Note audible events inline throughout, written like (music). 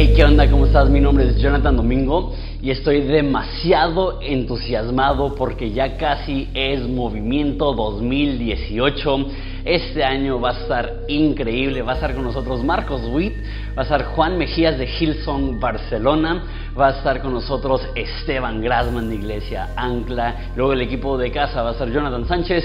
Hey, ¿qué onda? ¿Cómo estás? Mi nombre es Jonathan Domingo y estoy demasiado entusiasmado porque ya casi es Movimiento 2018. Este año va a estar increíble. Va a estar con nosotros Marcos Witt, va a estar Juan Mejías de Hillsong Barcelona, va a estar con nosotros Esteban Grasman de Iglesia Ancla, luego el equipo de casa va a estar Jonathan Sánchez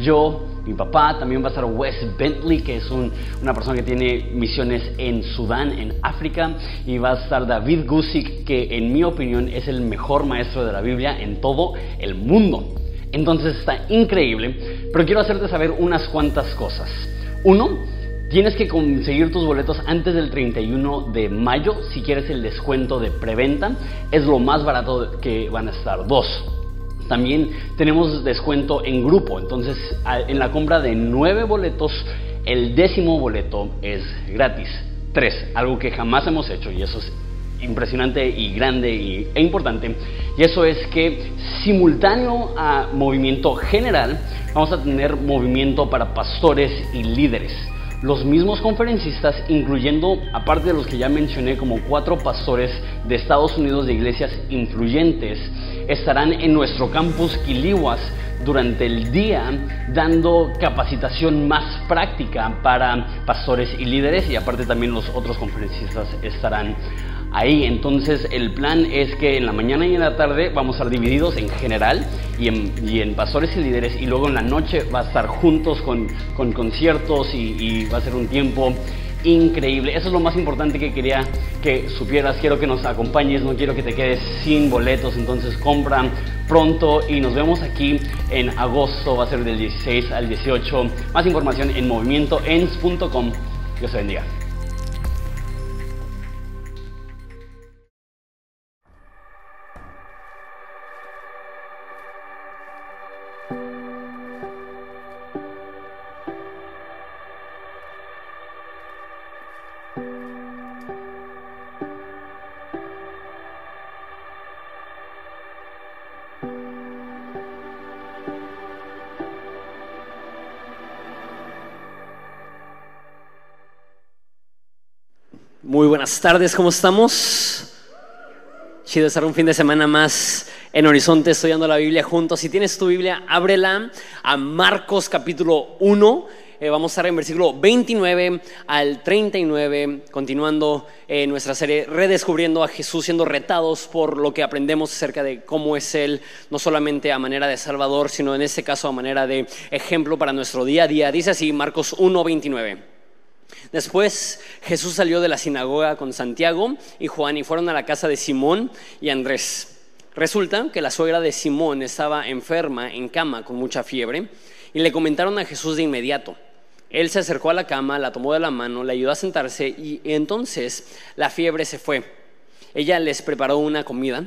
yo, mi papá, también va a estar Wes Bentley, que es una persona que tiene misiones en Sudán, en África, y va a estar David Gusick, que en mi opinión es el mejor maestro de la Biblia en todo el mundo. Entonces está increíble, pero quiero hacerte saber unas cuantas cosas. Uno, tienes que conseguir tus boletos antes del 31 de mayo si quieres el descuento de preventa. Es lo más barato que van a estar. Dos, también tenemos descuento en grupo, entonces en la compra de nueve boletos, el décimo boleto es gratis. Tres, algo que jamás hemos hecho y eso es impresionante y grande e importante. Y eso es que simultáneo a movimiento general, vamos a tener movimiento para pastores y líderes los mismos conferencistas, incluyendo, aparte de los que ya mencioné, como cuatro pastores de Estados Unidos de iglesias influyentes, estarán en nuestro campus Quilihuas durante el día dando capacitación más práctica para pastores y líderes y aparte también los otros conferencistas estarán ahí. Entonces el plan es que en la mañana y en la tarde vamos a estar divididos en general y en, pastores y líderes y luego en la noche va a estar juntos con, conciertos y, va a ser un tiempo increíble. Eso es lo más importante que quería que supieras. Quiero que nos acompañes, no quiero que te quedes sin boletos. Entonces compran pronto y nos vemos aquí en agosto. Va a ser del 16 al 18. Más información en movimientoens.com. Dios te bendiga. Muy buenas tardes, ¿cómo estamos? Chido estar un fin de semana más en Horizonte estudiando la Biblia juntos. Si tienes tu Biblia, ábrela a Marcos capítulo 1. Eh, vamos a estar en versículo 29 al 39, continuando eh, nuestra serie Redescubriendo a Jesús, siendo retados por lo que aprendemos acerca de cómo es Él, no solamente a manera de Salvador, sino en este caso a manera de ejemplo para nuestro día a día. Dice así Marcos 1, 29. Después Jesús salió de la sinagoga con Santiago y Juan y fueron a la casa de Simón y Andrés. Resulta que la suegra de Simón estaba enferma en cama con mucha fiebre y le comentaron a Jesús de inmediato. Él se acercó a la cama, la tomó de la mano, le ayudó a sentarse y entonces la fiebre se fue. Ella les preparó una comida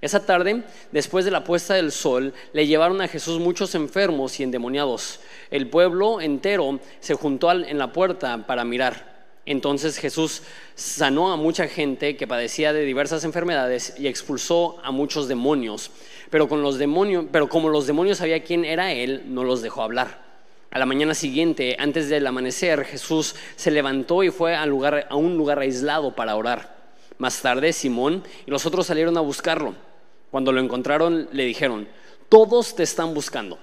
esa tarde, después de la puesta del sol, le llevaron a Jesús muchos enfermos y endemoniados. El pueblo entero se juntó en la puerta para mirar. Entonces Jesús sanó a mucha gente que padecía de diversas enfermedades y expulsó a muchos demonios. Pero, con los demonios, pero como los demonios sabía quién era él, no los dejó hablar. A la mañana siguiente, antes del amanecer, Jesús se levantó y fue lugar, a un lugar aislado para orar. Más tarde, Simón y los otros salieron a buscarlo. Cuando lo encontraron, le dijeron, todos te están buscando.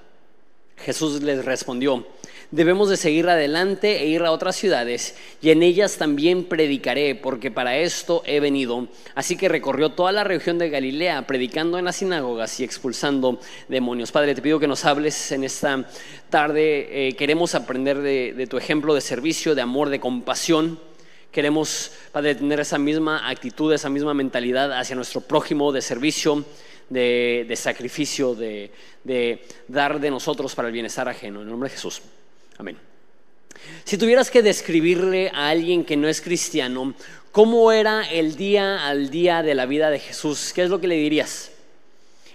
Jesús les respondió, debemos de seguir adelante e ir a otras ciudades, y en ellas también predicaré, porque para esto he venido. Así que recorrió toda la región de Galilea, predicando en las sinagogas y expulsando demonios. Padre, te pido que nos hables en esta tarde. Eh, queremos aprender de tu ejemplo de servicio, de amor, de compasión. Queremos, Padre, tener esa misma actitud, esa misma mentalidad hacia nuestro prójimo de servicio, de, sacrificio, de, dar de nosotros para el bienestar ajeno. En el nombre de Jesús. Amén. Si tuvieras que describirle a alguien que no es cristiano, ¿cómo era el día al día de la vida de Jesús? ¿Qué es lo que le dirías?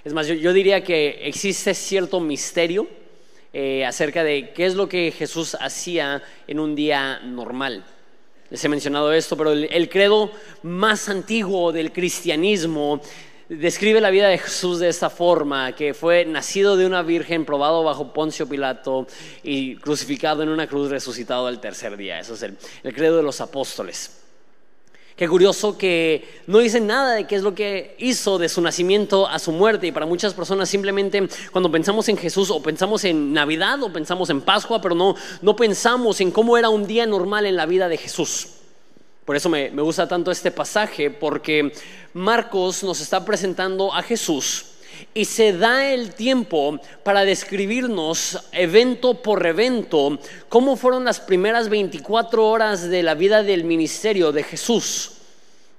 Es más, yo, diría que existe cierto misterio eh, acerca de qué es lo que Jesús hacía en un día normal. Les he mencionado esto, pero el, credo más antiguo del cristianismo describe la vida de Jesús de esta forma, que fue nacido de una virgen, probado bajo Poncio Pilato y crucificado en una cruz, resucitado al tercer día. Eso es el, credo de los apóstoles. Qué curioso que no dice nada de qué es lo que hizo de su nacimiento a su muerte. Y para muchas personas simplemente cuando pensamos en Jesús o pensamos en Navidad o pensamos en Pascua, pero no, no pensamos en cómo era un día normal en la vida de Jesús. Por eso me, me gusta tanto este pasaje, porque Marcos nos está presentando a Jesús y se da el tiempo para describirnos evento por evento cómo fueron las primeras 24 horas de la vida del ministerio de Jesús.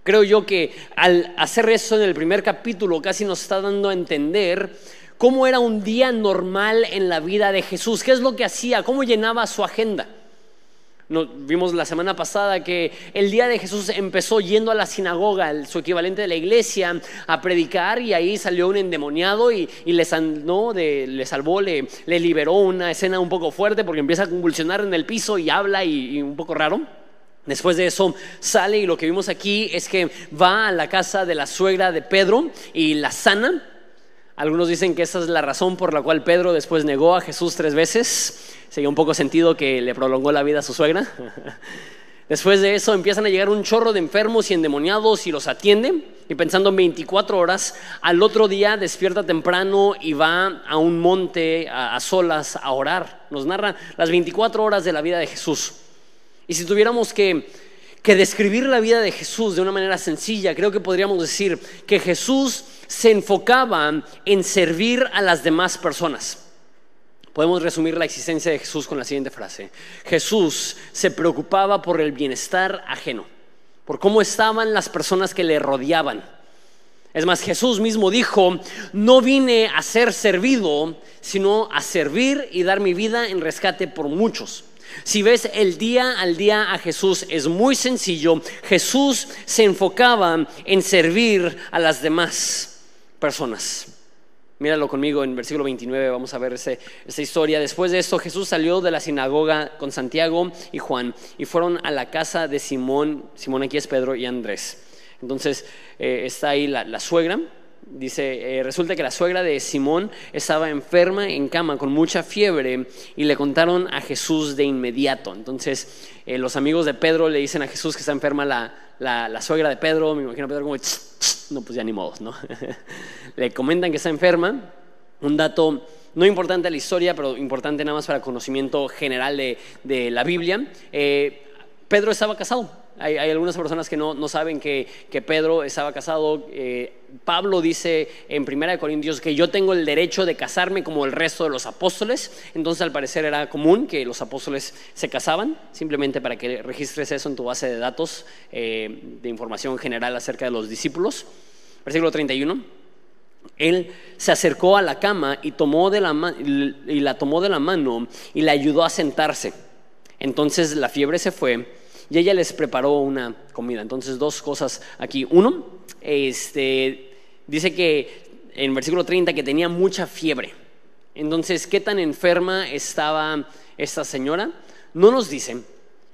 Creo yo que al hacer eso en el primer capítulo casi nos está dando a entender cómo era un día normal en la vida de Jesús, qué es lo que hacía, cómo llenaba su agenda vimos la semana pasada que el día de Jesús empezó yendo a la sinagoga, su equivalente de la iglesia, a predicar y ahí salió un endemoniado y, le, salvó, le, liberó una escena un poco fuerte porque empieza a convulsionar en el piso y habla y, un poco raro. Después de eso sale y lo que vimos aquí es que va a la casa de la suegra de Pedro y la sana. Algunos dicen que esa es la razón por la cual Pedro después negó a Jesús tres veces sería un poco sentido que le prolongó la vida a su suegra. (laughs) Después de eso empiezan a llegar un chorro de enfermos y endemoniados y los atienden. Y pensando en 24 horas, al otro día despierta temprano y va a un monte a, solas a orar. Nos narra las 24 horas de la vida de Jesús. Y si tuviéramos que, que describir la vida de Jesús de una manera sencilla, creo que podríamos decir que Jesús se enfocaba en servir a las demás personas. Podemos resumir la existencia de Jesús con la siguiente frase. Jesús se preocupaba por el bienestar ajeno, por cómo estaban las personas que le rodeaban. Es más, Jesús mismo dijo, no vine a ser servido, sino a servir y dar mi vida en rescate por muchos. Si ves el día al día a Jesús es muy sencillo. Jesús se enfocaba en servir a las demás personas. Míralo conmigo en versículo 29, vamos a ver esa historia. Después de esto, Jesús salió de la sinagoga con Santiago y Juan y fueron a la casa de Simón, Simón aquí es Pedro y Andrés. Entonces eh, está ahí la, suegra, dice, eh, resulta que la suegra de Simón estaba enferma en cama con mucha fiebre y le contaron a Jesús de inmediato. Entonces eh, los amigos de Pedro le dicen a Jesús que está enferma la, la, suegra de Pedro, me imagino a Pedro como, no, pues ya ni modos, ¿no? (laughs) Le comentan que está enferma, un dato no importante a la historia, pero importante nada más para conocimiento general de, la Biblia. Eh, Pedro estaba casado, hay, algunas personas que no, saben que, Pedro estaba casado. Eh, Pablo dice en 1 Corintios que yo tengo el derecho de casarme como el resto de los apóstoles. Entonces al parecer era común que los apóstoles se casaban, simplemente para que registres eso en tu base de datos eh, de información general acerca de los discípulos. Versículo 31. Él se acercó a la cama y, tomó de la y la tomó de la mano y le ayudó a sentarse. Entonces la fiebre se fue y ella les preparó una comida. Entonces, dos cosas aquí. Uno, este, dice que en versículo 30 que tenía mucha fiebre. Entonces, ¿qué tan enferma estaba esta señora? No nos dicen,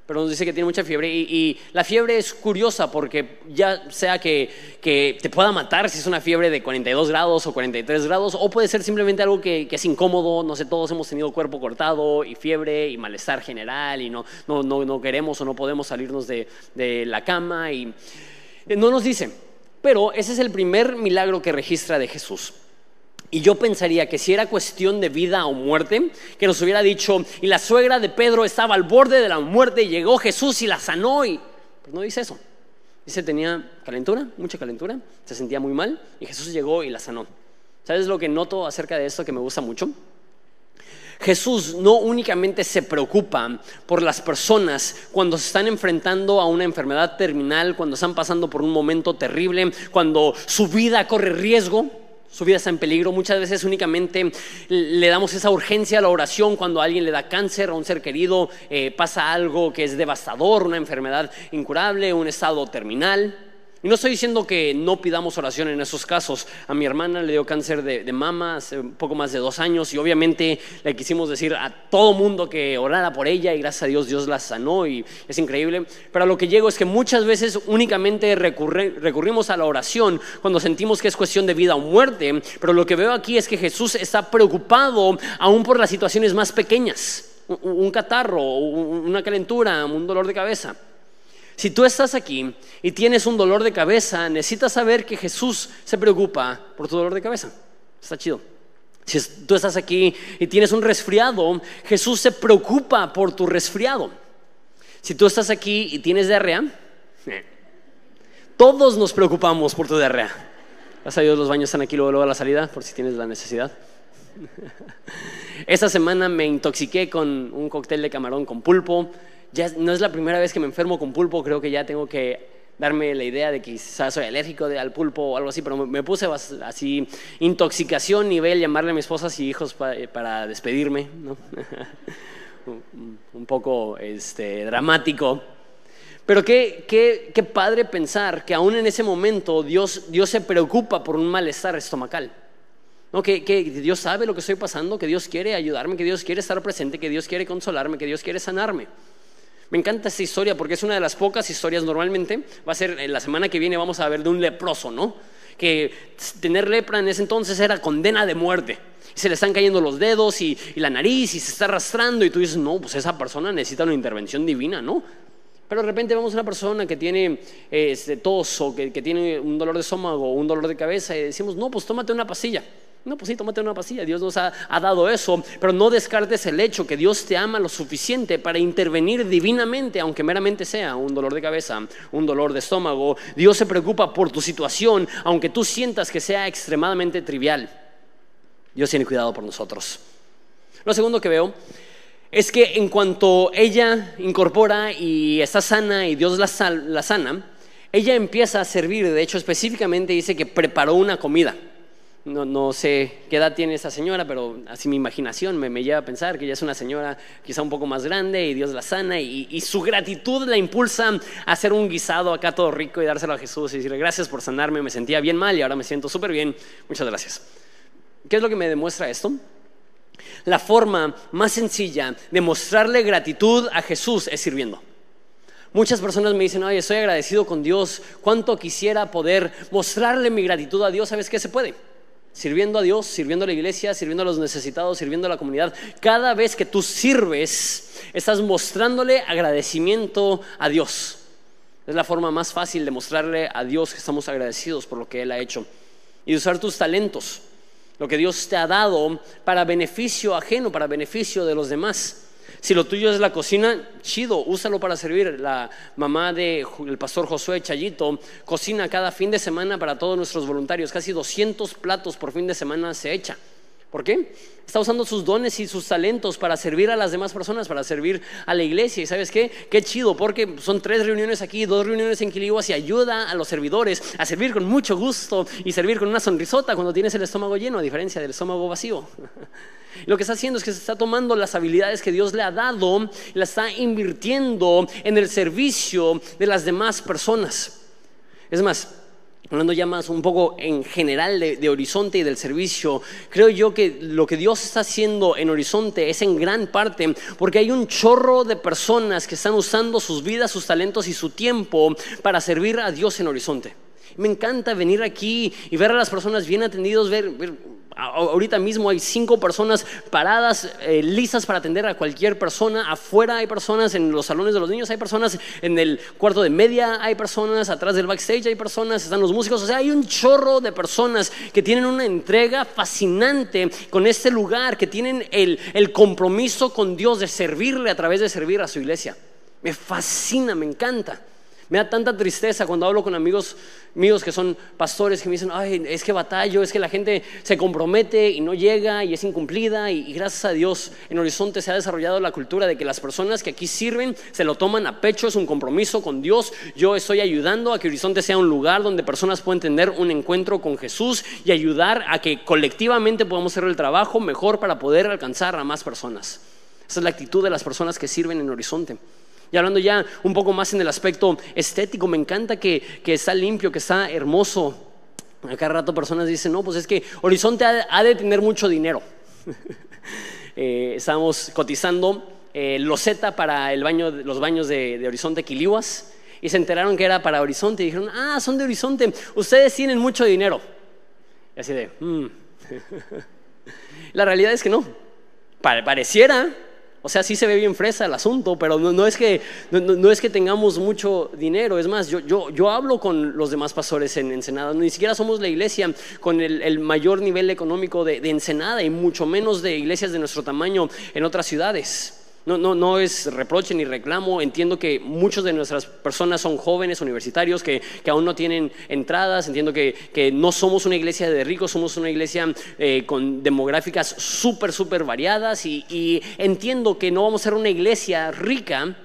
pero nos dice que tiene mucha fiebre y, la fiebre es curiosa porque ya sea que, te pueda matar si es una fiebre de 42 grados o 43 grados o puede ser simplemente algo que, es incómodo, no sé, todos hemos tenido cuerpo cortado y fiebre y malestar general y no, no, no, queremos o no podemos salirnos de, de la cama y no nos dicen, pero ese es el primer milagro que registra de Jesús. Y yo pensaría que si era cuestión de vida o muerte, que nos hubiera dicho, y la suegra de Pedro estaba al borde de la muerte, y llegó Jesús y la sanó, y pues no dice eso. Dice, tenía calentura, mucha calentura, se sentía muy mal, y Jesús llegó y la sanó. ¿Sabes lo que noto acerca de esto que me gusta mucho? Jesús no únicamente se preocupa por las personas cuando se están enfrentando a una enfermedad terminal, cuando están pasando por un momento terrible, cuando su vida corre riesgo, su vida está en peligro. Muchas veces únicamente le damos esa urgencia a la oración cuando alguien le da cáncer, a un ser querido eh, pasa algo que es devastador, una enfermedad incurable, un estado terminal. Y no estoy diciendo que no pidamos oración en esos casos. A mi hermana le dio cáncer de, mama hace poco más de dos años y obviamente le quisimos decir a todo mundo que orara por ella y gracias a Dios Dios la sanó y es increíble. Pero a lo que llego es que muchas veces únicamente recurrimos a la oración cuando sentimos que es cuestión de vida o muerte. Pero lo que veo aquí es que Jesús está preocupado aún por las situaciones más pequeñas. Un catarro, una calentura, un dolor de cabeza. Si tú estás aquí y tienes un dolor de cabeza, necesitas saber que Jesús se preocupa por tu dolor de cabeza. Está chido. Si tú estás aquí y tienes un resfriado, Jesús se preocupa por tu resfriado. Si tú estás aquí y tienes diarrea, eh, todos nos preocupamos por tu diarrea. Gracias a Dios los baños están aquí luego, luego a la salida, por si tienes la necesidad. (laughs) Esta semana me intoxiqué con un cóctel de camarón con pulpo. Ya no es la primera vez que me enfermo con pulpo, creo que ya tengo que darme la idea de que quizás soy alérgico al pulpo o algo así, pero me puse así, intoxicación nivel, llamarle a mi esposa y hijos para despedirme, (laughs) un poco este, dramático. Pero qué, qué, qué, padre pensar que aún en ese momento Dios, Dios se preocupa por un malestar estomacal. ¿No? Que, que, Dios sabe lo que estoy pasando, que Dios quiere ayudarme, que Dios quiere estar presente, que Dios quiere consolarme, que Dios quiere sanarme. Me encanta esta historia porque es una de las pocas historias normalmente. Va a ser en la semana que viene vamos a ver de un leproso, ¿no? Que tener lepra en ese entonces era condena de muerte. Se le están cayendo los dedos y, la nariz y se está arrastrando y tú dices, no, pues esa persona necesita una intervención divina, ¿no? Pero de repente vemos a una persona que tiene este, tos o que, que tiene un dolor de estómago o un dolor de cabeza y decimos, no, pues tómate una pastilla. No, pues sí, tómate una pastilla. Dios nos ha, dado eso, pero no descartes el hecho que Dios te ama lo suficiente para intervenir divinamente, aunque meramente sea un dolor de cabeza, un dolor de estómago. Dios se preocupa por tu situación, aunque tú sientas que sea extremadamente trivial. Dios tiene cuidado por nosotros. Lo segundo que veo es que en cuanto ella incorpora y está sana y Dios la, la sana, ella empieza a servir. De hecho, específicamente dice que preparó una comida. No, sé qué edad tiene esa señora, pero así mi imaginación me, lleva a pensar que ella es una señora quizá un poco más grande y Dios la sana y, su gratitud la impulsa a hacer un guisado acá todo rico y dárselo a Jesús y decirle gracias por sanarme, me sentía bien mal y ahora me siento súper bien, muchas gracias. ¿Qué es lo que me demuestra esto? La forma más sencilla de mostrarle gratitud a Jesús es sirviendo. Muchas personas me dicen, oye, estoy agradecido con Dios, cuánto quisiera poder mostrarle mi gratitud a Dios, ¿sabes qué se puede? Sirviendo a Dios, sirviendo a la iglesia, sirviendo a los necesitados, sirviendo a la comunidad. Cada vez que tú sirves, estás mostrándole agradecimiento a Dios. Es la forma más fácil de mostrarle a Dios que estamos agradecidos por lo que Él ha hecho. Y de usar tus talentos, lo que Dios te ha dado para beneficio ajeno, para beneficio de los demás. Si lo tuyo es la cocina, chido, úsalo para servir. La mamá del pastor Josué Chayito cocina cada fin de semana para todos nuestros voluntarios. Casi 200 platos por fin de semana se echa. ¿Por qué? Está usando sus dones y sus talentos para servir a las demás personas, para servir a la iglesia. ¿Y sabes qué? Qué chido, porque son tres reuniones aquí, dos reuniones en Quiliguas y ayuda a los servidores a servir con mucho gusto y servir con una sonrisota cuando tienes el estómago lleno, a diferencia del estómago vacío. (laughs) Lo que está haciendo es que se está tomando las habilidades que Dios le ha dado y las está invirtiendo en el servicio de las demás personas. Es más, hablando ya más un poco en general de, Horizonte y del servicio, creo yo que lo que Dios está haciendo en Horizonte es en gran parte porque hay un chorro de personas que están usando sus vidas, sus talentos y su tiempo para servir a Dios en Horizonte. Me encanta venir aquí y ver a las personas bien atendidos, ver, ahorita mismo hay cinco personas paradas, eh, listas para atender a cualquier persona. Afuera hay personas, en los salones de los niños hay personas, en el cuarto de media hay personas, atrás del backstage hay personas, están los músicos. O sea, hay un chorro de personas que tienen una entrega fascinante con este lugar, que tienen el, el compromiso con Dios de servirle a través de servir a su iglesia. Me fascina, me encanta. Me da tanta tristeza cuando hablo con amigos míos que son pastores que me dicen, ay, es que batallo, es que la gente se compromete y no llega y es incumplida y, gracias a Dios en Horizonte se ha desarrollado la cultura de que las personas que aquí sirven se lo toman a pecho, es un compromiso con Dios. Yo estoy ayudando a que Horizonte sea un lugar donde personas puedan tener un encuentro con Jesús y ayudar a que colectivamente podamos hacer el trabajo mejor para poder alcanzar a más personas. Esa es la actitud de las personas que sirven en Horizonte. Y hablando ya un poco más en el aspecto estético, me encanta que, está limpio, que está hermoso. Acá rato personas dicen, no, pues es que Horizonte ha, de tener mucho dinero. (laughs) eh, estábamos cotizando eh, loseta para el baño, los baños de, Horizonte Quilihuas y se enteraron que era para Horizonte y dijeron, ah, son de Horizonte, ustedes tienen mucho dinero. Y así de, mm". (laughs) la realidad es que no. pareciera, O sea, sí se ve bien fresa el asunto, pero no, es, que, no, es que tengamos mucho dinero. Es más, yo, yo, yo hablo con los demás pastores en Ensenada. Ni siquiera somos la iglesia con el, mayor nivel económico de, de Ensenada y mucho menos de iglesias de nuestro tamaño en otras ciudades. No, no, no es reproche ni reclamo. Entiendo que muchos de nuestras personas son jóvenes universitarios que, aún no tienen entradas. Entiendo que, no somos una iglesia de ricos, somos una iglesia eh, con demográficas súper, súper variadas. Y, y entiendo que no vamos a ser una iglesia rica,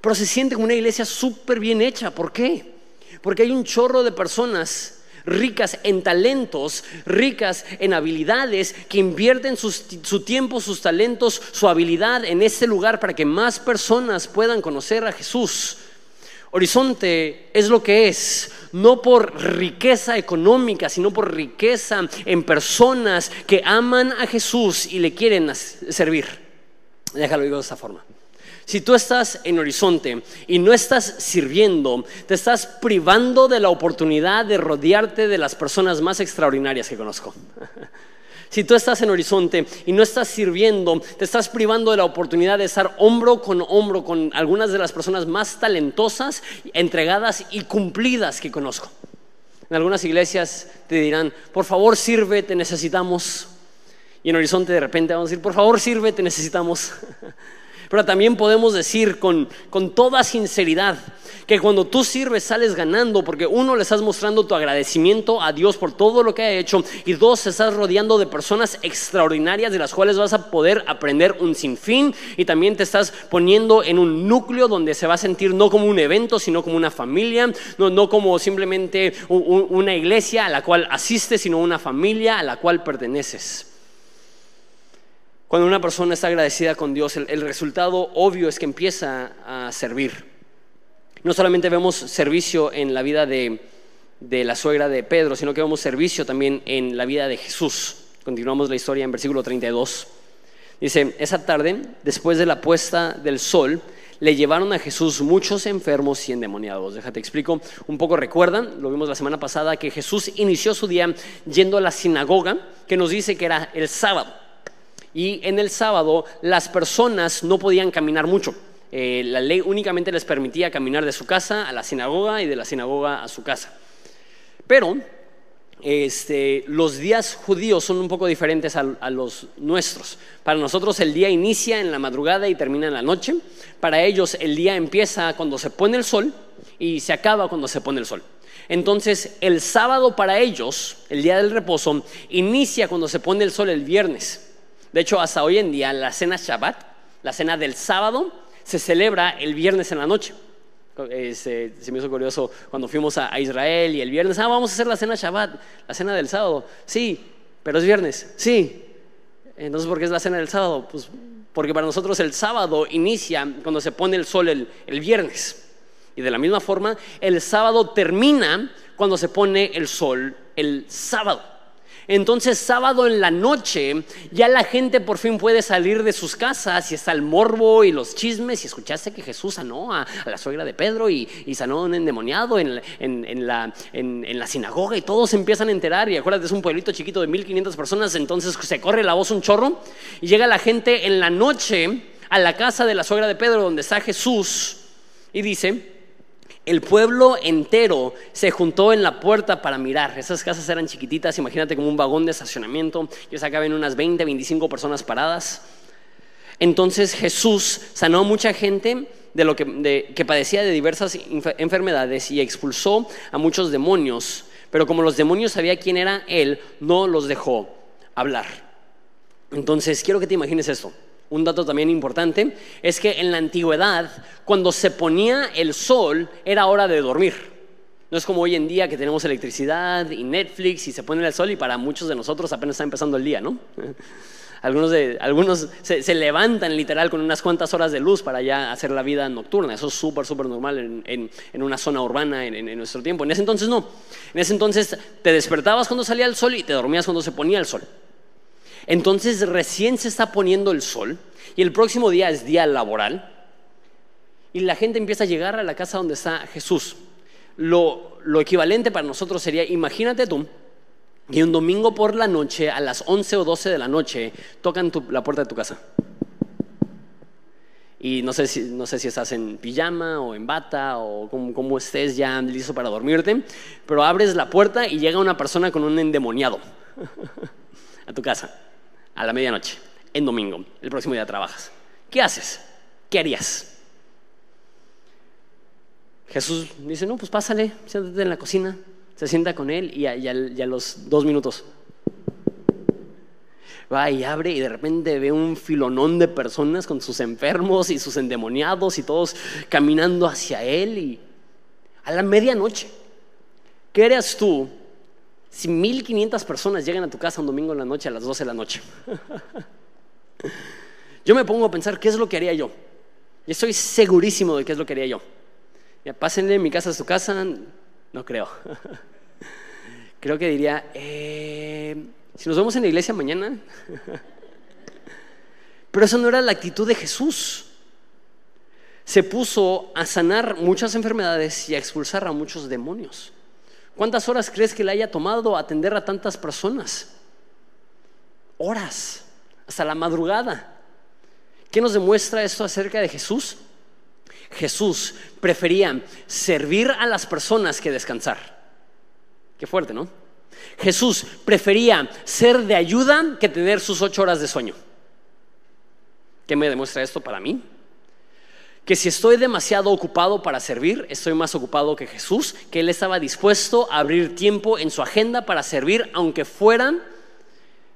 pero se siente como una iglesia súper bien hecha. ¿Por qué? Porque hay un chorro de personas ricas en talentos, ricas en habilidades, que invierten su tiempo, sus talentos, su habilidad en este lugar para que más personas puedan conocer a Jesús. Horizonte es lo que es, no por riqueza económica, sino por riqueza en personas que aman a Jesús y le quieren servir. Déjalo digo de esta forma. Si tú estás en horizonte y no estás sirviendo, te estás privando de la oportunidad de rodearte de las personas más extraordinarias que conozco. (laughs) Si tú estás en horizonte y no estás sirviendo, te estás privando de la oportunidad de estar hombro con hombro con algunas de las personas más talentosas, entregadas y cumplidas que conozco. En algunas iglesias te dirán, por favor sirve, te necesitamos. Y en horizonte de repente vamos a decir, por favor sirve, te necesitamos. (laughs) Pero también podemos decir con, toda sinceridad que cuando tú sirves sales ganando porque uno le estás mostrando tu agradecimiento a Dios por todo lo que ha hecho y dos, estás rodeando de personas extraordinarias de las cuales vas a poder aprender un sinfín y también te estás poniendo en un núcleo donde se va a sentir no como un evento, sino como una familia, no, no como simplemente una iglesia a la cual asistes, sino una familia a la cual perteneces. Cuando una persona está agradecida con Dios, el, resultado obvio es que empieza a servir. No solamente vemos servicio en la vida de, la suegra de Pedro, sino que vemos servicio también en la vida de Jesús. Continuamos la historia en versículo 32. Dice, esa tarde, después de la puesta del sol, le llevaron a Jesús muchos enfermos y endemoniados. Déjate explico un poco. Recuerdan, lo vimos la semana pasada, que Jesús inició su día yendo a la sinagoga, que nos dice que era el sábado. Y en el sábado las personas no podían caminar mucho. Eh, la ley únicamente les permitía caminar de su casa a la sinagoga y de la sinagoga a su casa. Pero este, los días judíos son un poco diferentes a, a, los nuestros. Para nosotros el día inicia en la madrugada y termina en la noche. Para ellos el día empieza cuando se pone el sol y se acaba cuando se pone el sol. Entonces el sábado para ellos, el día del reposo, inicia cuando se pone el sol el viernes. De hecho, hasta hoy en día la cena Shabbat, la cena del sábado, se celebra el viernes en la noche. se me hizo curioso cuando fuimos a, Israel y el viernes, ah, vamos a hacer la cena Shabbat, la cena del sábado. Sí, pero es viernes. Sí. Entonces, ¿por qué es la cena del sábado? Pues porque para nosotros el sábado inicia cuando se pone el sol el viernes. Y de la misma forma, el sábado termina cuando se pone el sol el sábado. Entonces sábado en la noche ya la gente por fin puede salir de sus casas y está el morbo y los chismes. Y escuchaste que Jesús sanó a, la suegra de Pedro y, sanó a un endemoniado en, la, en, la, sinagoga y todos empiezan a enterar. Y acuérdate es un pueblito chiquito de 1500 personas entonces se corre la voz un chorro y llega la gente en la noche a la casa de la suegra de Pedro donde está Jesús y dice el pueblo entero se juntó en la puerta para mirar. Esas casas eran chiquititas, imagínate como un vagón de estacionamiento. Y acá ven unas 20, 25 personas paradas. Entonces Jesús sanó a mucha gente de lo que, padecía de diversas enfermedades y expulsó a muchos demonios. Pero como los demonios sabían quién era Él, no los dejó hablar. Entonces quiero que te imagines esto. Un dato también importante es que en la antigüedad, cuando se ponía el sol, era hora de dormir. No es como hoy en día que tenemos electricidad y Netflix y se pone el sol y para muchos de nosotros apenas está empezando el día, ¿no? (laughs) Algunos, algunos se, levantan literal con unas cuantas horas de luz para ya hacer la vida nocturna. Eso es súper, súper normal en, en, una zona urbana en, en, nuestro tiempo. En ese entonces no. En ese entonces te despertabas cuando salía el sol y te dormías cuando se ponía el sol. Entonces recién se está poniendo el sol y el próximo día es día laboral y la gente empieza a llegar a la casa donde está Jesús. Lo, equivalente para nosotros sería, imagínate tú, que un domingo por la noche, a las 11 o 12 de la noche, tocan la puerta de tu casa. y no sé si, no sé si estás en pijama o en bata o como, estés ya listo para dormirte, pero abres la puerta y llega una persona con un endemoniado (laughs) a tu casa a la medianoche, en domingo, el próximo día trabajas. ¿Qué haces? ¿Qué harías? Jesús dice, no, pues pásale, siéntate en la cocina, se sienta con él y a los dos minutos, va y abre y de repente ve un filonón de personas con sus enfermos y sus endemoniados y todos caminando hacia él y a la medianoche, ¿qué harías tú si 1500 personas llegan a tu casa un domingo en la noche a las 12 de la noche? yo me pongo a pensar, ¿qué es lo que haría yo? Y estoy segurísimo de qué es lo que haría yo. Ya, pásenle mi casa a su casa, no creo. (laughs) creo que diría, eh, si nos vemos en la iglesia mañana. (laughs) Pero eso no era la actitud de Jesús. Se puso a sanar muchas enfermedades y a expulsar a muchos demonios. ¿Cuántas horas crees que le haya tomado atender a tantas personas? Horas, hasta la madrugada. ¿Qué nos demuestra esto acerca de Jesús? Jesús prefería servir a las personas que descansar. Qué fuerte, ¿no? Jesús prefería ser de ayuda que tener sus ocho horas de sueño. ¿Qué me demuestra esto para mí? Que si estoy demasiado ocupado para servir, estoy más ocupado que Jesús, que Él estaba dispuesto a abrir tiempo en su agenda para servir, aunque fueran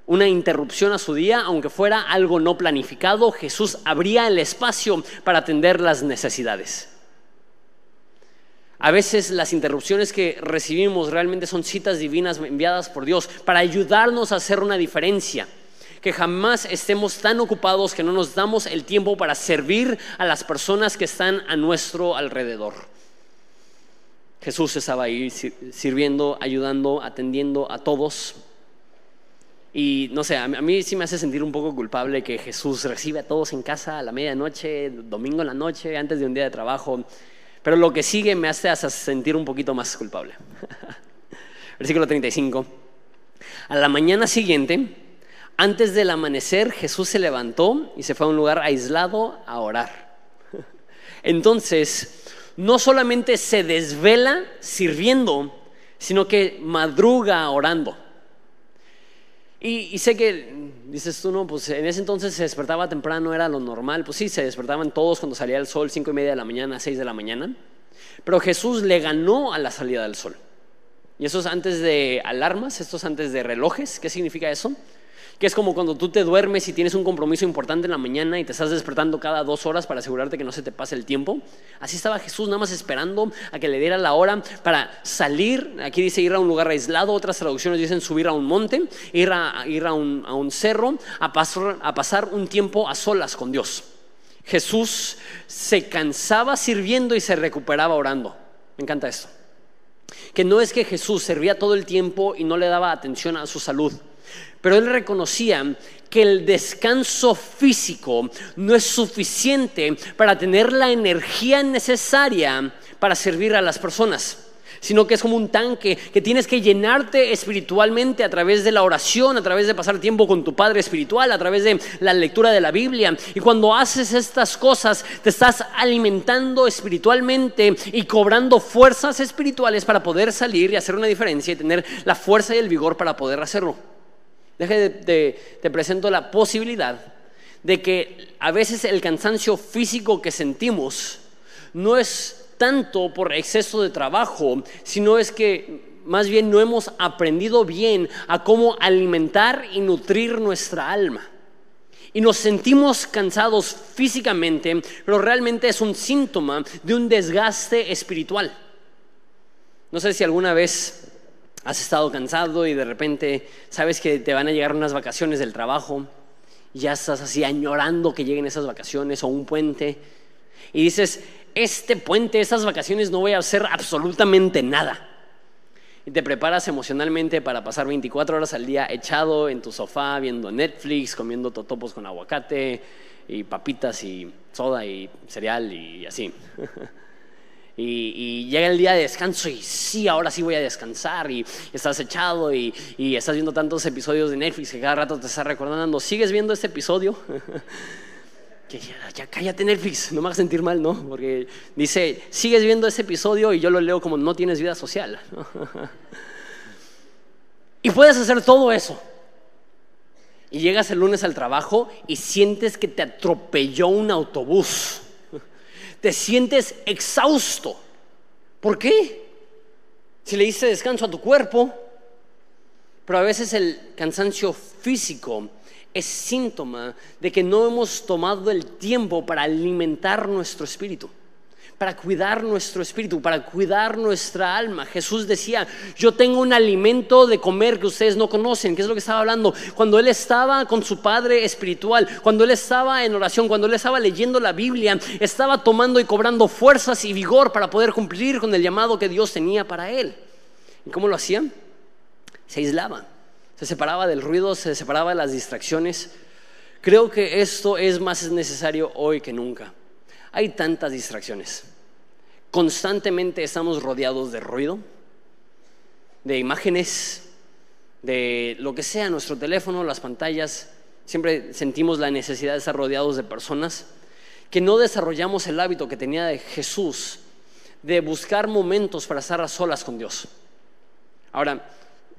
una interrupción a su día, aunque fuera algo no planificado, Jesús abría el espacio para atender las necesidades. A veces las interrupciones que recibimos realmente son citas divinas enviadas por Dios para ayudarnos a hacer una diferencia. Que jamás estemos tan ocupados que no nos damos el tiempo para servir a las personas que están a nuestro alrededor. Jesús estaba ahí sirviendo, ayudando, atendiendo a todos. Y no sé, a mí sí me hace sentir un poco culpable que Jesús recibe a todos en casa a la medianoche, domingo en la noche, antes de un día de trabajo. Pero lo que sigue me hace sentir un poquito más culpable. (laughs) Versículo 35. A la mañana siguiente, antes del amanecer, Jesús se levantó y se fue a un lugar aislado a orar. (laughs) Entonces, no solamente se desvela sirviendo, sino que madruga orando. Y, sé que dices tú, no, pues en ese entonces se despertaba temprano, era lo normal. Pues sí, se despertaban todos cuando salía el sol, cinco y media de la mañana, seis de la mañana. Pero Jesús le ganó a la salida del sol. Y eso es antes de alarmas, esto es antes de relojes. ¿Qué significa eso? Que es como cuando tú te duermes y tienes un compromiso importante en la mañana y te estás despertando cada dos horas para asegurarte que no se te pase el tiempo. Así estaba Jesús nada más esperando a que le diera la hora para salir. Aquí dice ir a un lugar aislado, otras traducciones dicen subir a un monte, ir a, ir a, un, cerro, a pasar, a pasar un tiempo a solas con Dios. Jesús se cansaba sirviendo y se recuperaba orando. Me encanta esto. Que no es que Jesús servía todo el tiempo y no le daba atención a su salud. Pero él reconocía que el descanso físico no es suficiente para tener la energía necesaria para servir a las personas sino que es como un tanque que tienes que llenarte espiritualmente a través de la oración, a través de pasar tiempo con tu Padre espiritual, a través de la lectura de la Biblia. Y cuando haces estas cosas, te estás alimentando espiritualmente y cobrando fuerzas espirituales para poder salir y hacer una diferencia y tener la fuerza y el vigor para poder hacerlo. Deje de, te presento la posibilidad de que a veces el cansancio físico que sentimos no es tanto por exceso de trabajo, sino es que más bien no hemos aprendido bien a cómo alimentar y nutrir nuestra alma. Y nos sentimos cansados físicamente, pero realmente es un síntoma de un desgaste espiritual. No sé si alguna vez has estado cansado y de repente sabes que te van a llegar unas vacaciones del trabajo, y ya estás así añorando que lleguen esas vacaciones o un puente, y dices, este puente, estas vacaciones no voy a hacer absolutamente nada. Y te preparas emocionalmente para pasar 24 horas al día echado en tu sofá, viendo Netflix, comiendo totopos con aguacate y papitas y soda y cereal y así. (laughs) Y, llega el día de descanso y sí, ahora sí voy a descansar y estás echado y, estás viendo tantos episodios de Netflix que cada rato te estás recordando, ¿sigues viendo este episodio? (laughs) ya, ya cállate Netflix, no me hagas sentir mal, ¿no? Porque dice, sigues viendo ese episodio y yo lo leo como no tienes vida social. (laughs) y puedes hacer todo eso. Y llegas el lunes al trabajo y sientes que te atropelló un autobús. Te sientes exhausto. ¿Por qué? Si le diste descanso a tu cuerpo, pero a veces el cansancio físico es síntoma de que no hemos tomado el tiempo para alimentar nuestro espíritu, para cuidar nuestro espíritu, para cuidar nuestra alma. Jesús decía, yo tengo un alimento de comer que ustedes no conocen, ¿qué es lo que estaba hablando? Cuando él estaba con su Padre espiritual, cuando él estaba en oración, cuando él estaba leyendo la Biblia, estaba tomando y cobrando fuerzas y vigor para poder cumplir con el llamado que Dios tenía para él. ¿Y cómo lo hacían? Se aislaba se separaba del ruido, se separaba de las distracciones. Creo que esto es más necesario hoy que nunca. Hay tantas distracciones. Constantemente estamos rodeados de ruido, de imágenes, de lo que sea, nuestro teléfono, las pantallas. Siempre sentimos la necesidad de estar rodeados de personas que no desarrollamos el hábito que tenía de Jesús de buscar momentos para estar a solas con Dios. Ahora,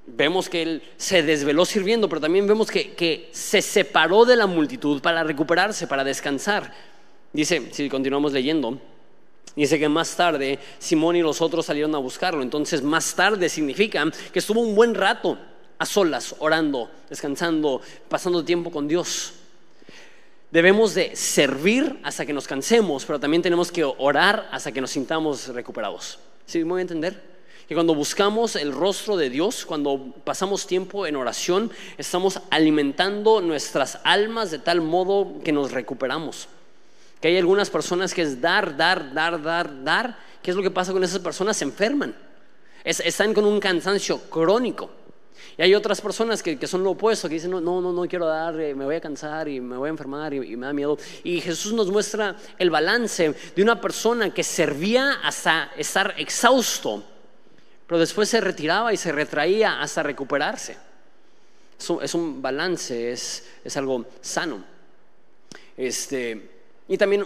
vemos que él se desveló sirviendo, pero también vemos que, se separó de la multitud para recuperarse, para descansar. Dice, si continuamos leyendo, dice que más tarde Simón y los otros salieron a buscarlo. Entonces, más tarde significa que estuvo un buen rato a solas, orando, descansando, pasando tiempo con Dios. Debemos de servir hasta que nos cansemos, pero también tenemos que orar hasta que nos sintamos recuperados. ¿Sí? ¿Me voy a entender? que cuando buscamos el rostro de Dios, cuando pasamos tiempo en oración, estamos alimentando nuestras almas de tal modo que nos recuperamos. Que hay algunas personas que es dar, dar, dar, dar, dar. ¿Qué es lo que pasa con esas personas? Se enferman. están con un cansancio crónico. Y hay otras personas que, son lo opuesto, que dicen, no, no, no, quiero dar, eh, me voy a cansar y me voy a enfermar y, me da miedo. Y Jesús nos muestra el balance de una persona que servía hasta estar exhausto pero después se retiraba y se retraía hasta recuperarse. Es un, balance, es, algo sano. Este, y también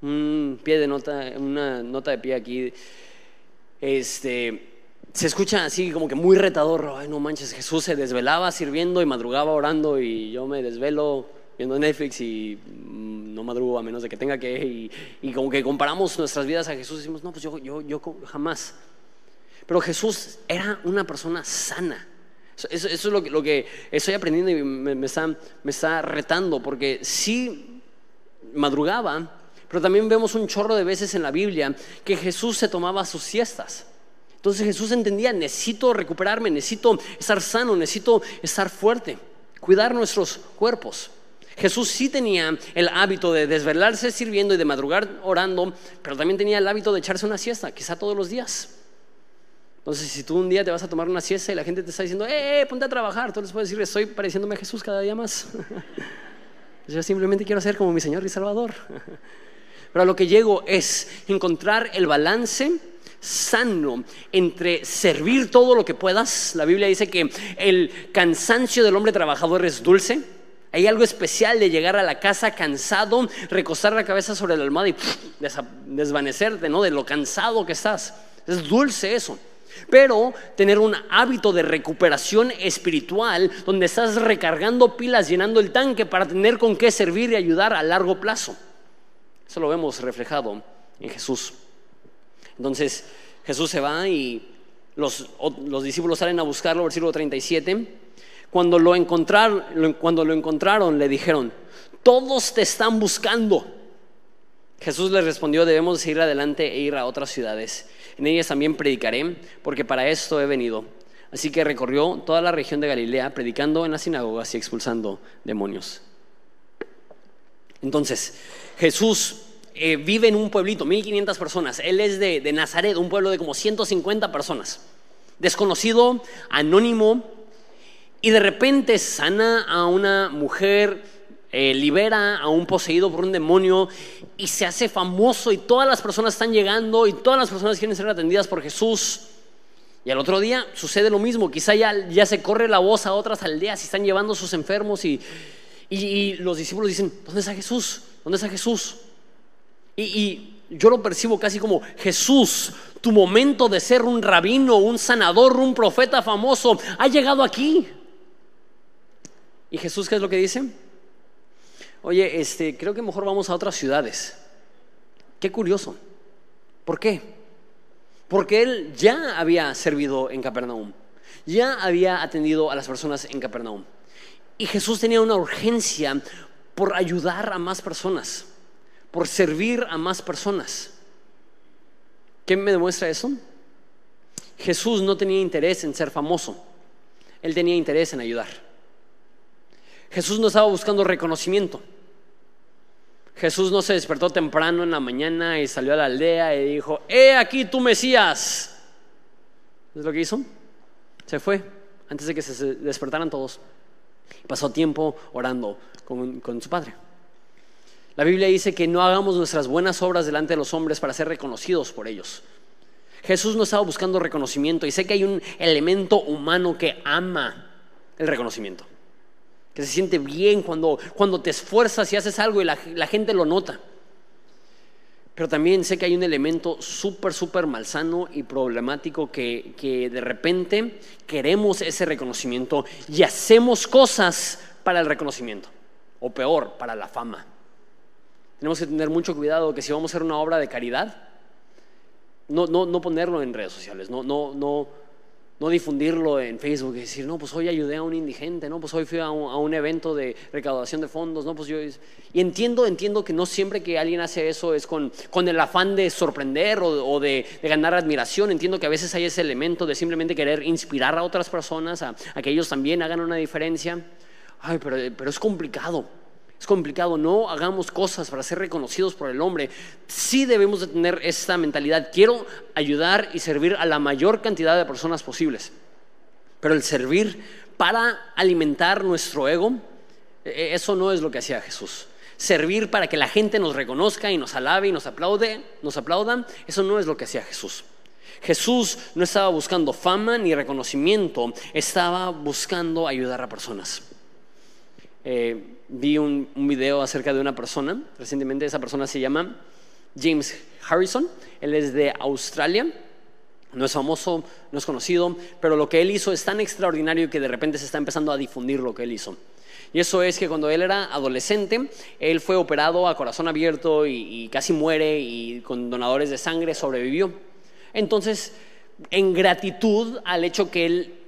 un, pie de nota, una nota de pie aquí. Este, se escucha así como que muy retador. Ay, no manches, Jesús se desvelaba sirviendo y madrugaba orando y yo me desvelo viendo Netflix y mm, no madrugo a menos de que tenga que. Y, como que comparamos nuestras vidas a Jesús y decimos, no, pues yo, yo, yo jamás. Pero Jesús era una persona sana. Eso, es lo que, estoy aprendiendo y me, está, retando, porque sí madrugaba, pero también vemos un chorro de veces en la Biblia que Jesús se tomaba sus siestas. Entonces Jesús entendía, necesito recuperarme, necesito estar sano, necesito estar fuerte, cuidar nuestros cuerpos. Jesús sí tenía el hábito de desvelarse sirviendo y de madrugar orando, pero también tenía el hábito de echarse una siesta, quizá todos los días. Entonces, si tú un día te vas a tomar una siesta y la gente te está diciendo, ¡eh, eh ponte a trabajar! Tú les puedes decir, estoy pareciéndome a Jesús cada día más. (laughs) Yo simplemente quiero ser como mi Señor y Salvador. Pero a lo que llego es encontrar el balance sano entre servir todo lo que puedas. La Biblia dice que el cansancio del hombre trabajador es dulce. Hay algo especial de llegar a la casa cansado, recostar la cabeza sobre la almohada y desvanecerte, ¿no? De lo cansado que estás. Es dulce eso. Pero tener un hábito de recuperación espiritual donde estás recargando pilas, llenando el tanque para tener con qué servir y ayudar a largo plazo. Eso lo vemos reflejado en Jesús. Entonces Jesús se va y los, discípulos salen a buscarlo, versículo 37. Cuando lo, encontraron, cuando lo encontraron le dijeron, todos te están buscando. Jesús les respondió, debemos seguir adelante e ir a otras ciudades. En ellas también predicaré, porque para esto he venido. Así que recorrió toda la región de Galilea, predicando en las sinagogas y expulsando demonios. Entonces, Jesús eh, vive en un pueblito, 1500 personas. Él es de, de Nazaret, un pueblo de como 150 personas. Desconocido, anónimo, y de repente sana a una mujer eh, libera a un poseído por un demonio y se hace famoso y todas las personas están llegando y todas las personas quieren ser atendidas por Jesús. Y al otro día sucede lo mismo, quizá ya, ya se corre la voz a otras aldeas y están llevando a sus enfermos y, Y, los discípulos dicen, ¿dónde está Jesús? ¿Dónde está Jesús? Y, y yo lo percibo casi como Jesús, tu momento de ser un rabino, un sanador, un profeta famoso, ha llegado aquí. ¿Y Jesús qué es lo que dice? Oye, este, creo que mejor vamos a otras ciudades. Qué curioso. ¿Por qué? Porque él ya había servido en Capernaum, ya había atendido a las personas en Capernaum. Y Jesús tenía una urgencia por ayudar a más personas, por servir a más personas. ¿Qué me demuestra eso? Jesús no tenía interés en ser famoso, él tenía interés en ayudar. Jesús no estaba buscando reconocimiento. Jesús no se despertó temprano en la mañana y salió a la aldea y dijo, he aquí tu Mesías. ¿Es lo que hizo? Se fue antes de que se despertaran todos. Pasó tiempo orando con, con su Padre. La Biblia dice que no hagamos nuestras buenas obras delante de los hombres para ser reconocidos por ellos. Jesús no estaba buscando reconocimiento y sé que hay un elemento humano que ama el reconocimiento que se siente bien cuando, cuando te esfuerzas y haces algo y la, gente lo nota. Pero también sé que hay un elemento súper, súper malsano y problemático que, que de repente queremos ese reconocimiento y hacemos cosas para el reconocimiento, o peor, para la fama. Tenemos que tener mucho cuidado que si vamos a hacer una obra de caridad, no, no, no ponerlo en redes sociales, no, no, no, no difundirlo en Facebook y decir, no, pues hoy ayudé a un indigente, no, pues hoy fui a un, evento de recaudación de fondos, no, pues yo... Y entiendo, entiendo que no siempre que alguien hace eso es con, con el afán de sorprender o, de, ganar admiración, entiendo que a veces hay ese elemento de simplemente querer inspirar a otras personas a, a que ellos también hagan una diferencia. Ay, pero, pero es complicado. Es complicado, no hagamos cosas para ser reconocidos por el hombre. Sí debemos de tener esta mentalidad. Quiero ayudar y servir a la mayor cantidad de personas posibles. Pero el servir para alimentar nuestro ego, e, e, eso no es lo que hacía Jesús. Servir para que la gente nos reconozca y nos alabe y nos aplaude, nos aplaudan, eso no es lo que hacía Jesús. Jesús no estaba buscando fama ni reconocimiento, estaba buscando ayudar a personas. Eh, vi un, video acerca de una persona, recientemente esa persona se llama James Harrison, él es de Australia, no es famoso, no es conocido, pero lo que él hizo es tan extraordinario que de repente se está empezando a difundir lo que él hizo. Y eso es que cuando él era adolescente, él fue operado a corazón abierto y, y casi muere y con donadores de sangre sobrevivió. Entonces, en gratitud al hecho que él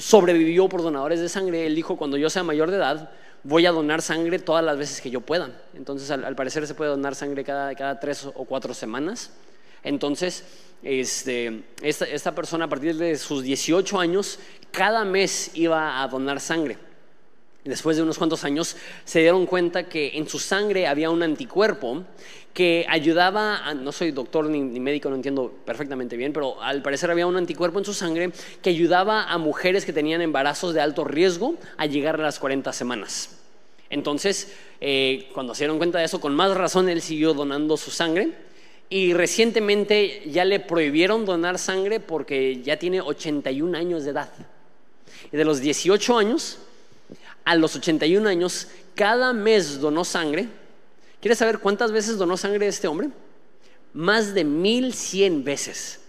sobrevivió por donadores de sangre, él dijo, cuando yo sea mayor de edad, voy a donar sangre todas las veces que yo pueda. Entonces, al, parecer se puede donar sangre cada, cada, tres o cuatro semanas. Entonces, este, esta, esta persona a partir de sus 18 años, cada mes iba a donar sangre. Después de unos cuantos años se dieron cuenta que en su sangre había un anticuerpo que ayudaba, no soy doctor ni, médico, no entiendo perfectamente bien, pero al parecer había un anticuerpo en su sangre que ayudaba a mujeres que tenían embarazos de alto riesgo a llegar a las 40 semanas. Entonces, eh, cuando se dieron cuenta de eso, con más razón él siguió donando su sangre y recientemente ya le prohibieron donar sangre porque ya tiene 81 años de edad. Y de los 18 años a los 81 años, cada mes donó sangre. ¿Quieres saber cuántas veces donó sangre este hombre? Más de 1100 veces.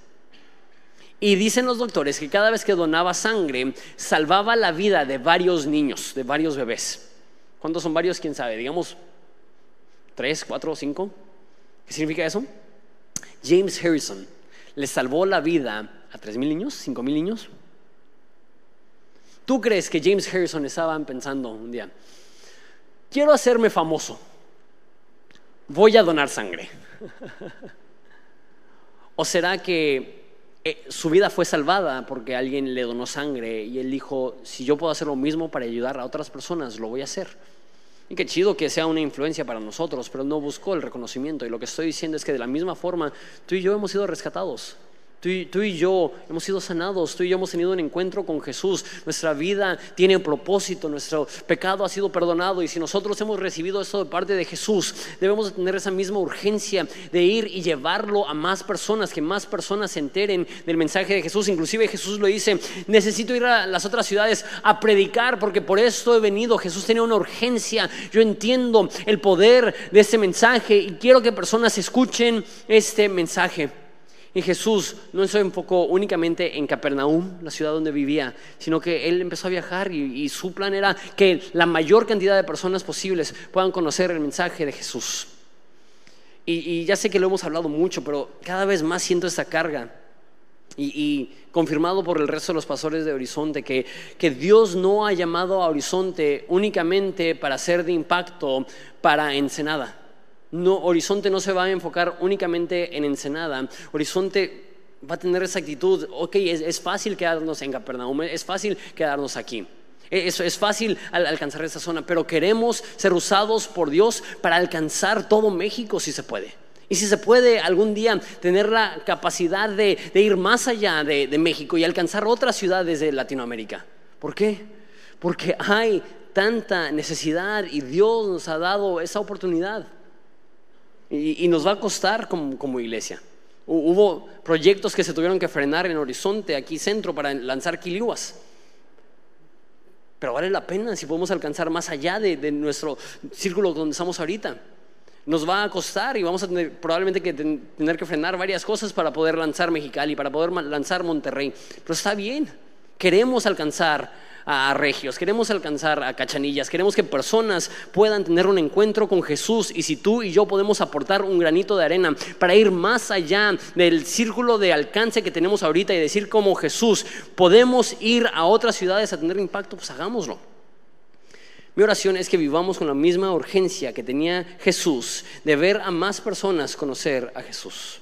Y dicen los doctores que cada vez que donaba sangre, salvaba la vida de varios niños, de varios bebés. ¿Cuántos son varios? ¿Quién sabe? Digamos, tres, cuatro, cinco. ¿Qué significa eso? James Harrison le salvó la vida a tres mil niños, cinco mil niños. ¿Tú crees que James Harrison estaba pensando un día, quiero hacerme famoso, voy a donar sangre? (laughs) ¿O será que eh, su vida fue salvada porque alguien le donó sangre y él dijo, si yo puedo hacer lo mismo para ayudar a otras personas, lo voy a hacer? Y qué chido que sea una influencia para nosotros, pero no buscó el reconocimiento. Y lo que estoy diciendo es que de la misma forma, tú y yo hemos sido rescatados Tú y, yo hemos sido sanados, tú y yo hemos tenido un encuentro con Jesús. Nuestra vida tiene propósito, nuestro pecado ha sido perdonado y si nosotros hemos recibido esto de parte de Jesús, debemos tener esa misma urgencia de ir y llevarlo a más personas, que más personas se enteren del mensaje de Jesús. Inclusive Jesús lo dice, necesito ir a las otras ciudades a predicar porque por esto he venido. Jesús tenía una urgencia. Yo entiendo el poder de este mensaje y quiero que personas escuchen este mensaje. Y Jesús no se enfocó únicamente en Capernaum, la ciudad donde vivía, sino que él empezó a viajar y, su plan era que la mayor cantidad de personas posibles puedan conocer el mensaje de Jesús. Y, ya sé que lo hemos hablado mucho, pero cada vez más siento esta carga. Y, confirmado por el resto de los pastores de Horizonte, que, que Dios no ha llamado a Horizonte únicamente para ser de impacto para Ensenada. No, Horizonte no se va a enfocar únicamente en Ensenada. Horizonte va a tener esa actitud, ok, es, fácil quedarnos en Capernaum, es fácil quedarnos aquí. E, es, es fácil alcanzar esa zona, pero queremos ser usados por Dios para alcanzar todo México si se puede. Y si se puede algún día tener la capacidad de, ir más allá de, de México y alcanzar otras ciudades de Latinoamérica. ¿Por qué? Porque hay tanta necesidad y Dios nos ha dado esa oportunidad. Y, nos va a costar como, iglesia. Hubo proyectos que se tuvieron que frenar en Horizonte, aquí centro, para lanzar quiliuas. Pero vale la pena si podemos alcanzar más allá de, nuestro círculo donde estamos ahorita. Nos va a costar y vamos a tener probablemente que tener que frenar varias cosas para poder lanzar Mexicali, para poder lanzar Monterrey. Pero está bien, queremos alcanzar a regios, queremos alcanzar a cachanillas, queremos que personas puedan tener un encuentro con Jesús y si tú y yo podemos aportar un granito de arena para ir más allá del círculo de alcance que tenemos ahorita y decir como Jesús, podemos ir a otras ciudades a tener impacto, pues hagámoslo. Mi oración es que vivamos con la misma urgencia que tenía Jesús de ver a más personas conocer a Jesús.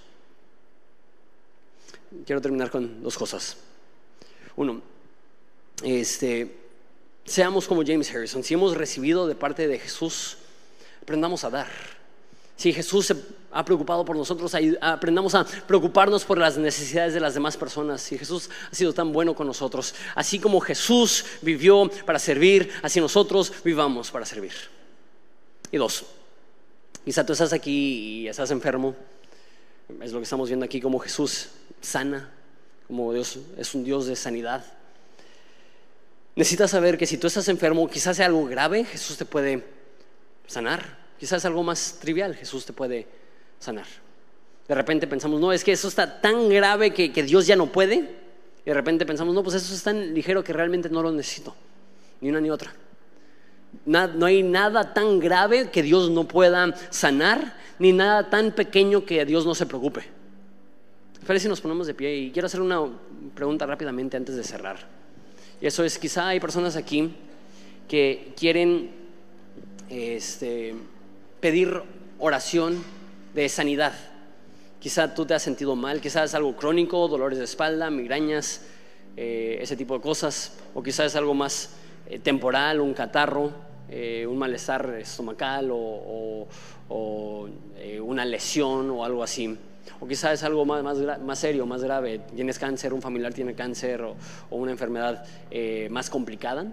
Quiero terminar con dos cosas. Uno, este, seamos como James Harrison. Si hemos recibido de parte de Jesús, aprendamos a dar. Si Jesús se ha preocupado por nosotros, aprendamos a preocuparnos por las necesidades de las demás personas. Si Jesús ha sido tan bueno con nosotros, así como Jesús vivió para servir, así nosotros vivamos para servir. Y dos, quizá tú estás aquí y estás enfermo. Es lo que estamos viendo aquí, como Jesús sana, como Dios es un Dios de sanidad. Necesitas saber que si tú estás enfermo, quizás sea algo grave, Jesús te puede sanar. Quizás algo más trivial, Jesús te puede sanar. De repente pensamos, no, es que eso está tan grave que, Dios ya no puede. Y de repente pensamos, no, pues eso es tan ligero que realmente no lo necesito. Ni una ni otra. no hay nada tan grave que Dios no pueda sanar, ni nada tan pequeño que Dios no se preocupe. Feliz si nos ponemos de pie y quiero hacer una pregunta rápidamente antes de cerrar. Y eso es, quizá hay personas aquí que quieren este, pedir oración de sanidad. Quizá tú te has sentido mal, quizás es algo crónico, dolores de espalda, migrañas, eh, ese tipo de cosas, o quizás es algo más eh, temporal, un catarro, eh, un malestar estomacal o una lesión o algo así. O quizás es algo más, más, serio, más grave. Tienes cáncer, un familiar tiene cáncer o, una enfermedad eh, más complicada.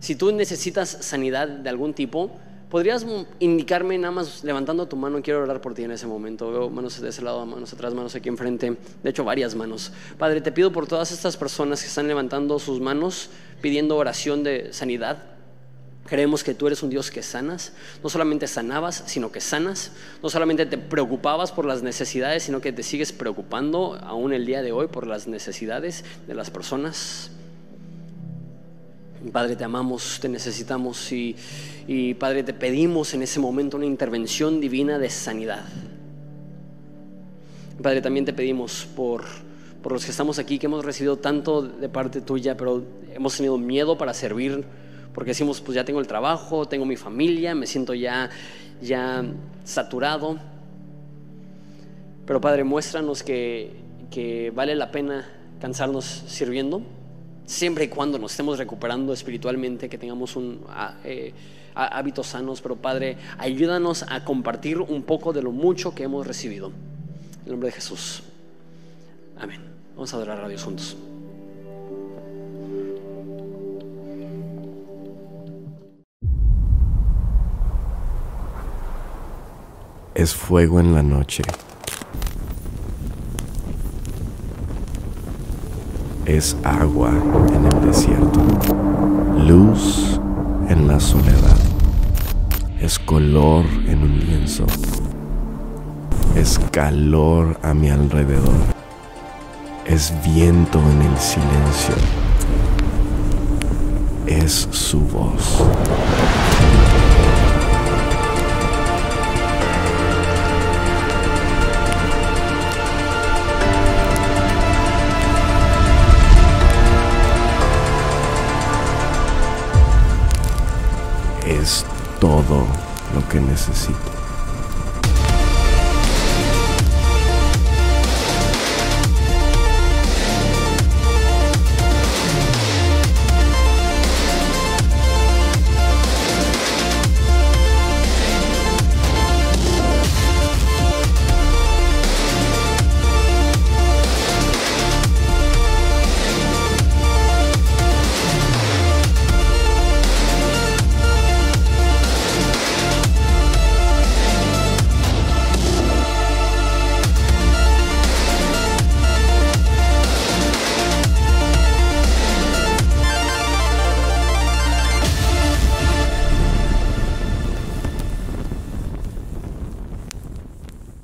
Si tú necesitas sanidad de algún tipo, ¿podrías indicarme nada más levantando tu mano? Quiero orar por ti en ese momento. Veo manos de ese lado, manos atrás, manos aquí enfrente. De hecho, varias manos. Padre, te pido por todas estas personas que están levantando sus manos pidiendo oración de sanidad. Creemos que tú eres un Dios que sanas, no solamente sanabas, sino que sanas, no solamente te preocupabas por las necesidades, sino que te sigues preocupando aún el día de hoy por las necesidades de las personas. Padre, te amamos, te necesitamos y, y Padre, te pedimos en ese momento una intervención divina de sanidad. Padre, también te pedimos por, por los que estamos aquí, que hemos recibido tanto de parte tuya, pero hemos tenido miedo para servir porque decimos, pues ya tengo el trabajo, tengo mi familia, me siento ya, ya saturado. Pero Padre, muéstranos que, vale la pena cansarnos sirviendo, siempre y cuando nos estemos recuperando espiritualmente, que tengamos un, eh, hábitos sanos, pero Padre, ayúdanos a compartir un poco de lo mucho que hemos recibido. En el nombre de Jesús. Amén. Vamos a adorar a Dios juntos. Es fuego en la noche. Es agua en el desierto. Luz en la soledad. Es color en un lienzo. Es calor a mi alrededor. Es viento en el silencio. Es su voz. Es todo lo que necesito.